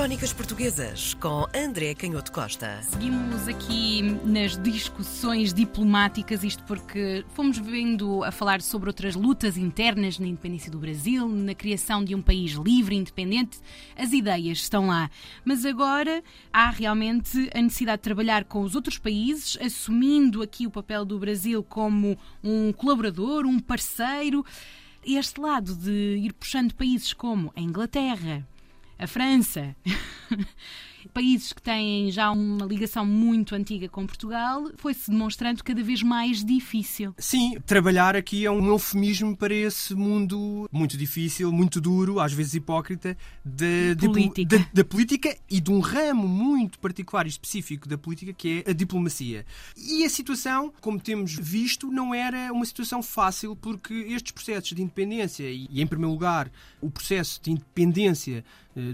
Crónicas Portuguesas com André Canhoto Costa. Seguimos aqui nas discussões diplomáticas, isto porque fomos vendo a falar sobre outras lutas internas na independência do Brasil, na criação de um país livre independente. As ideias estão lá. Mas agora há realmente a necessidade de trabalhar com os outros países, assumindo aqui o papel do Brasil como um colaborador, um parceiro. Este lado de ir puxando países como a Inglaterra, a França, países que têm já uma ligação muito antiga com Portugal, foi-se demonstrando cada vez mais difícil. Sim, trabalhar aqui é um eufemismo para esse mundo muito difícil, muito duro, às vezes hipócrita, da política. Da, da política e de um ramo muito particular e específico da política que é a diplomacia. E a situação, como temos visto, não era uma situação fácil porque estes processos de independência e, em primeiro lugar, o processo de independência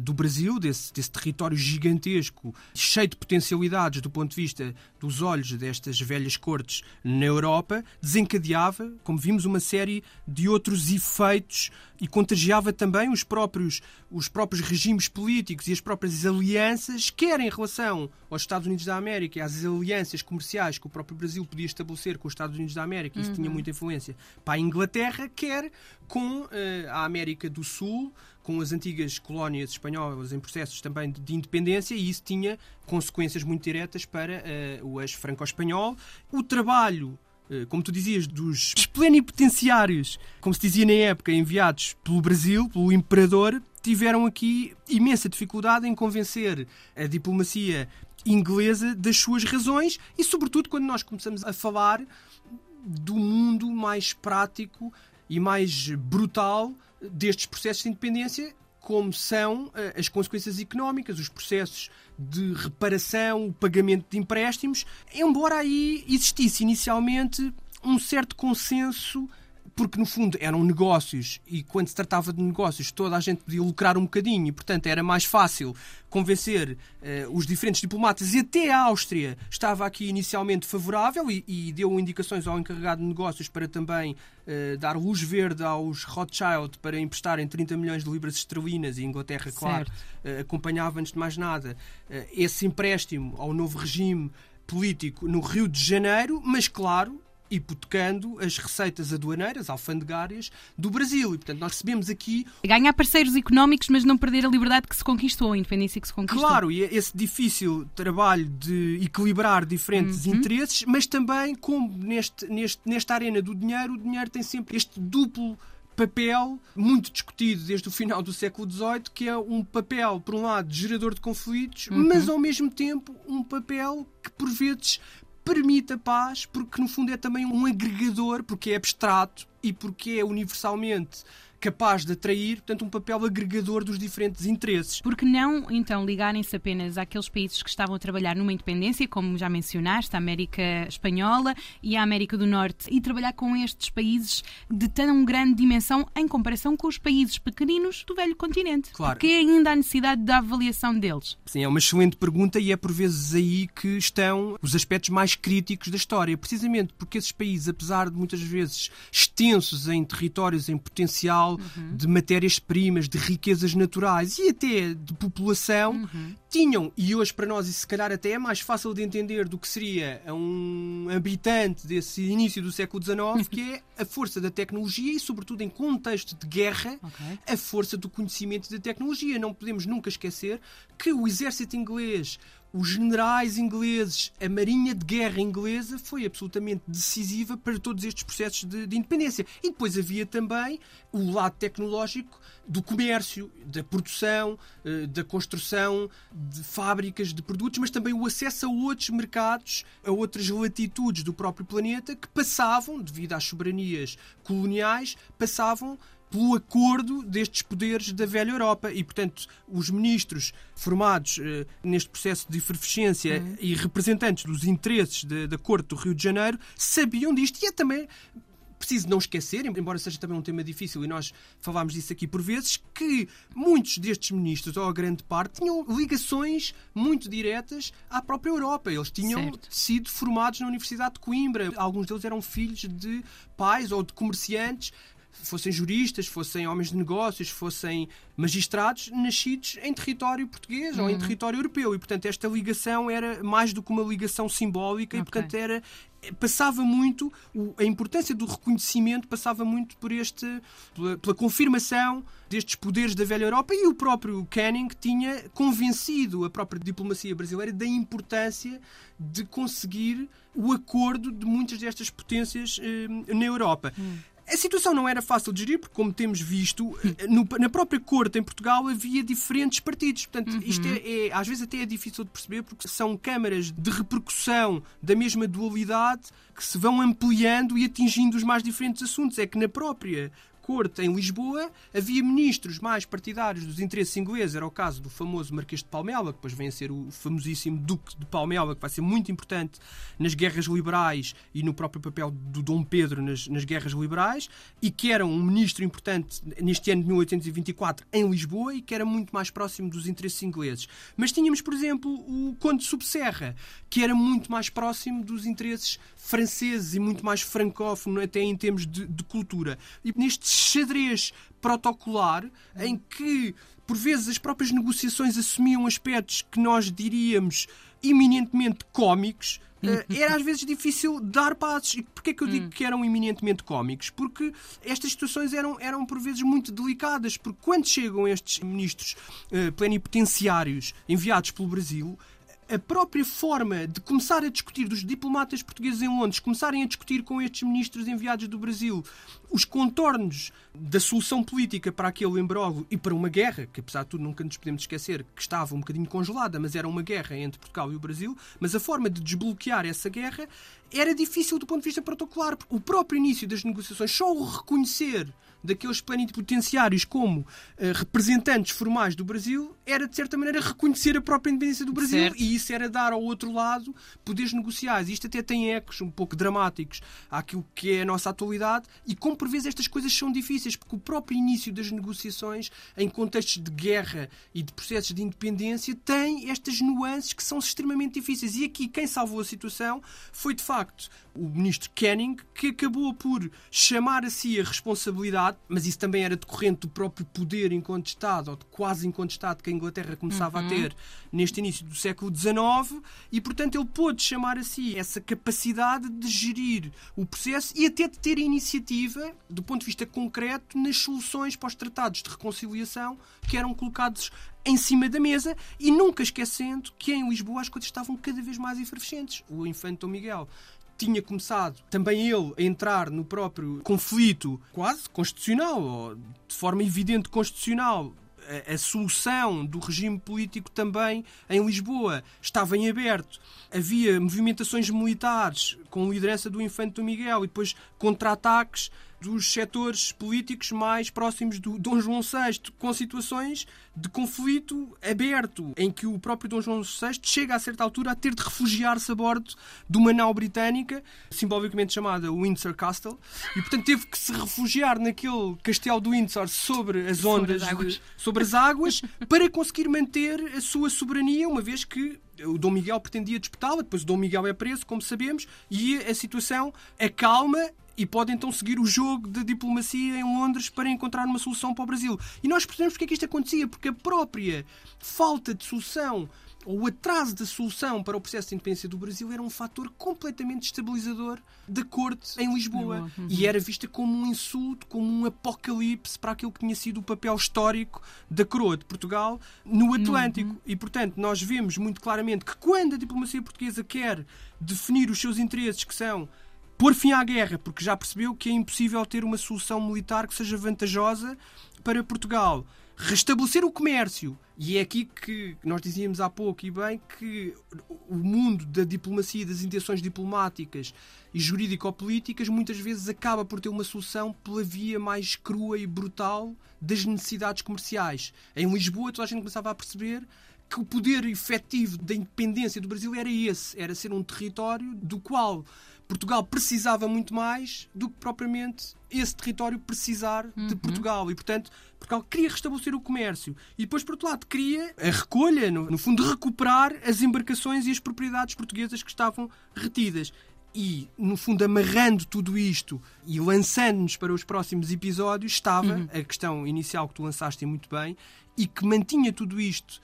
do Brasil, desse, desse território gigantesco, cheio de potencialidades do ponto de vista dos olhos destas velhas cortes na Europa, desencadeava, como vimos, uma série de outros efeitos e contagiava também os próprios, os próprios regimes políticos e as próprias alianças, quer em relação aos Estados Unidos da América e às alianças comerciais que o próprio Brasil podia estabelecer com os Estados Unidos da América, isso uhum. tinha muita influência para a Inglaterra, quer com uh, a América do Sul, com as antigas colónias espanholas em processos também de, de independência, e isso tinha consequências muito diretas para uh, o eixo franco-espanhol. O trabalho eh, como tu dizias, dos plenipotenciários, como se dizia na época, enviados pelo Brasil, pelo imperador, tiveram aqui imensa dificuldade em convencer a diplomacia inglesa das suas razões e, sobretudo, quando nós começamos a falar do mundo mais prático e mais brutal destes processos de independência, como são eh, as consequências económicas, os processos de reparação, o pagamento de empréstimos, embora aí existisse inicialmente um certo consenso porque no fundo eram negócios. E quando se tratava de negócios toda a gente podia lucrar um bocadinho. E portanto era mais fácil convencer uh, os diferentes diplomatas. E até a Áustria estava aqui inicialmente favorável e, e deu indicações ao encarregado de negócios para também uh, dar luz verde aos Rothschild para emprestarem 30 milhões de libras esterlinas. E Inglaterra, claro, uh, acompanhava antes de mais nada. Esse empréstimo ao novo regime político no Rio de Janeiro, mas claro, hipotecando as receitas aduaneiras, alfandegárias do Brasil. E, portanto, nós recebemos aqui... Ganhar parceiros económicos, mas não perder a liberdade que se conquistou, a independência que se conquistou. Claro, e é esse difícil trabalho de equilibrar diferentes uhum. interesses, mas também, como neste, neste, nesta arena do dinheiro, o dinheiro tem sempre este duplo papel muito discutido desde o final do século XVIII, que é um papel, por um lado, gerador de conflitos, uhum. mas ao mesmo tempo um papel que, por vezes, permite a paz, porque no fundo é também um agregador, porque é abstrato e porque é universalmente capaz de atrair, portanto, um papel agregador dos diferentes interesses. Porque não, então, ligarem-se apenas àqueles países que estavam a trabalhar numa independência, como já mencionaste, a América Espanhola e a América do Norte, e trabalhar com estes países de tão grande dimensão em comparação com os países pequeninos do velho continente? Claro. Porque ainda há necessidade da avaliação deles? Sim, é uma excelente pergunta e é por vezes aí que estão os aspectos mais críticos da história, precisamente porque esses países, apesar de muitas vezes extensos em territórios, em potencial, uhum. de matérias-primas, de riquezas naturais e até de população, uhum. tinham, e hoje para nós isso se calhar até é mais fácil de entender do que seria um habitante desse início do século XIX, que é a força da tecnologia e, sobretudo em contexto de guerra, okay. a força do conhecimento da tecnologia. Não podemos nunca esquecer que o exército inglês os generais ingleses, a marinha de guerra inglesa foi absolutamente decisiva para todos estes processos de, de, independência. E depois havia também o lado tecnológico do comércio, da produção, eh, da construção de fábricas de produtos, mas também o acesso a outros mercados, a outras latitudes do próprio planeta que passavam, devido às soberanias coloniais, passavam pelo acordo destes poderes da velha Europa. E, portanto, os ministros formados eh, neste processo de efervescência uhum. e representantes dos interesses da Corte do Rio de Janeiro sabiam disto. E é também preciso não esquecer, embora seja também um tema difícil e nós falámos disso aqui por vezes, que muitos destes ministros, ou a grande parte, tinham ligações muito diretas à própria Europa. Eles tinham certo. sido formados na Universidade de Coimbra. Alguns deles eram filhos de pais ou de comerciantes fossem juristas, fossem homens de negócios, fossem magistrados nascidos em território português ou em território europeu. E, portanto, esta ligação era mais do que uma ligação simbólica e, portanto, era passava muito a importância do reconhecimento passava muito por este pela, pela, confirmação destes poderes da velha Europa e o próprio Canning tinha convencido a própria diplomacia brasileira da importância de conseguir o acordo de muitas destas potências eh, na Europa. Hum. A situação não era fácil de gerir, porque, como temos visto, eh, no, na própria corte em Portugal havia diferentes partidos. Portanto, uhum. isto é, é, às vezes até é difícil de perceber, porque são câmaras de repercussão da mesma dualidade que se vão ampliando e atingindo os mais diferentes assuntos. É que na própria corte em Lisboa, havia ministros mais partidários dos interesses ingleses. Era o caso do famoso Marquês de Palmela, que depois vem a ser o famosíssimo Duque de Palmela, que vai ser muito importante nas guerras liberais e no próprio papel do Dom Pedro nas, nas guerras liberais, e que era um ministro importante neste ano de 1824 em Lisboa e que era muito mais próximo dos interesses ingleses. Mas tínhamos, por exemplo, o Conde de Subserra, que era muito mais próximo dos interesses franceses e muito mais francófono até em termos de, de cultura. E neste xadrez protocolar em que, por vezes, as próprias negociações assumiam aspectos que nós diríamos eminentemente cómicos, Uh, era às vezes difícil dar passos. E porquê que eu digo hum. que eram eminentemente cómicos? Porque estas situações eram, eram por vezes muito delicadas, porque quando chegam estes ministros uh, plenipotenciários enviados pelo Brasil, a própria forma de começar a discutir dos diplomatas portugueses em Londres, começarem a discutir com estes ministros enviados do Brasil os contornos da solução política para aquele embróglio e para uma guerra, que apesar de tudo nunca nos podemos esquecer que estava um bocadinho congelada, mas era uma guerra entre Portugal e o Brasil, mas a forma de desbloquear essa guerra era difícil do ponto de vista protocolar. O próprio início das negociações, só o reconhecer daqueles plenipotenciários como uh, representantes formais do Brasil era, de certa maneira, reconhecer a própria independência do Brasil certo. e isso era dar ao outro lado poderes negociais. Isto até tem ecos um pouco dramáticos àquilo que é a nossa atualidade e como por vezes estas coisas são difíceis, porque o próprio início das negociações em contextos de guerra e de processos de independência tem estas nuances que são extremamente difíceis. E aqui quem salvou a situação foi, de facto, o ministro Canning, que acabou por chamar a si a responsabilidade, mas isso também era decorrente do próprio poder incontestado, ou de quase incontestado, que a Inglaterra começava uhum. a ter neste início do século XIX, e portanto ele pôde chamar a si essa capacidade de gerir o processo e até de ter iniciativa, do ponto de vista concreto, nas soluções para os tratados de reconciliação que eram colocados em cima da mesa e nunca esquecendo que em Lisboa as coisas estavam cada vez mais efervescentes. O infante Dom Miguel tinha começado também ele a entrar no próprio conflito quase constitucional, ou de forma evidente constitucional, a, solução do regime político também em Lisboa estava em aberto. Havia movimentações militares com liderança do Infante Dom Miguel e depois contra-ataques dos setores políticos mais próximos do Dom João VI, com situações de conflito aberto, em que o próprio Dom João VI chega a certa altura a ter de refugiar-se a bordo de uma nau britânica, simbolicamente chamada Windsor Castle, e portanto teve que se refugiar naquele castelo do Windsor sobre as ondas, sobre as águas, de, sobre as águas para conseguir manter a sua soberania, uma vez que o Dom Miguel pretendia disputá-la, depois o Dom Miguel é preso, como sabemos, e a situação acalma e pode então seguir o jogo de diplomacia em Londres para encontrar uma solução para o Brasil. E nós percebemos porque é que isto acontecia, porque a própria falta de solução ou o atraso da solução para o processo de independência do Brasil era um fator completamente estabilizador da corte em Lisboa. Uhum. E era vista como um insulto, como um apocalipse para aquilo que tinha sido o papel histórico da coroa de Portugal no Atlântico. Uhum. E, portanto, nós vemos muito claramente que quando a diplomacia portuguesa quer definir os seus interesses, que são pôr fim à guerra, porque já percebeu que é impossível ter uma solução militar que seja vantajosa para Portugal. Restabelecer o comércio. E é aqui que nós dizíamos há pouco e bem que o mundo da diplomacia, das intenções diplomáticas e jurídico-políticas muitas vezes acaba por ter uma solução pela via mais crua e brutal das necessidades comerciais. Em Lisboa, toda a gente começava a perceber que o poder efetivo da independência do Brasil era esse, era ser um território do qual Portugal precisava muito mais do que propriamente esse território precisar uhum. de Portugal. E, portanto, Portugal queria restabelecer o comércio. E depois, por outro lado, queria a recolha, no, no fundo, recuperar as embarcações e as propriedades portuguesas que estavam retidas. E, no fundo, amarrando tudo isto e lançando-nos para os próximos episódios, estava Uhum. a questão inicial que tu lançaste muito bem e que mantinha tudo isto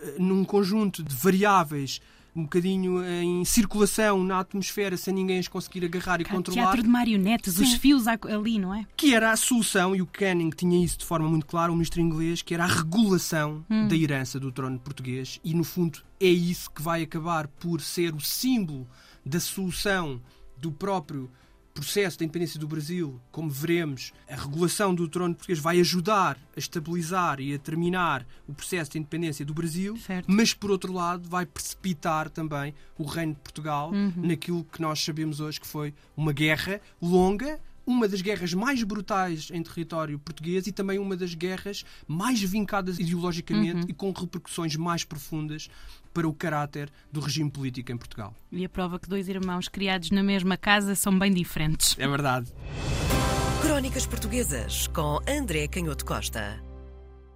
eh, num conjunto de variáveis um bocadinho em circulação na atmosfera sem ninguém as conseguir agarrar e Cá, controlar Teatro de marionetes, os Sim. fios a- ali, não é? que era a solução, e o Canning tinha isso de forma muito clara, o ministro inglês, que era a regulação Hum. da herança do trono português, e no fundo é isso que vai acabar por ser o símbolo da solução do próprio processo da independência do Brasil, como veremos, a regulação do trono português vai ajudar a estabilizar e a terminar o processo de independência do Brasil, Certo. mas por outro lado vai precipitar também o reino de Portugal Uhum. naquilo que nós sabemos hoje que foi uma guerra longa, uma das guerras mais brutais em território português e também uma das guerras mais vincadas ideologicamente Uhum. e com repercussões mais profundas para o caráter do regime político em Portugal. E a prova que dois irmãos criados na mesma casa são bem diferentes. É verdade. Crónicas Portuguesas com André Canhoto Costa.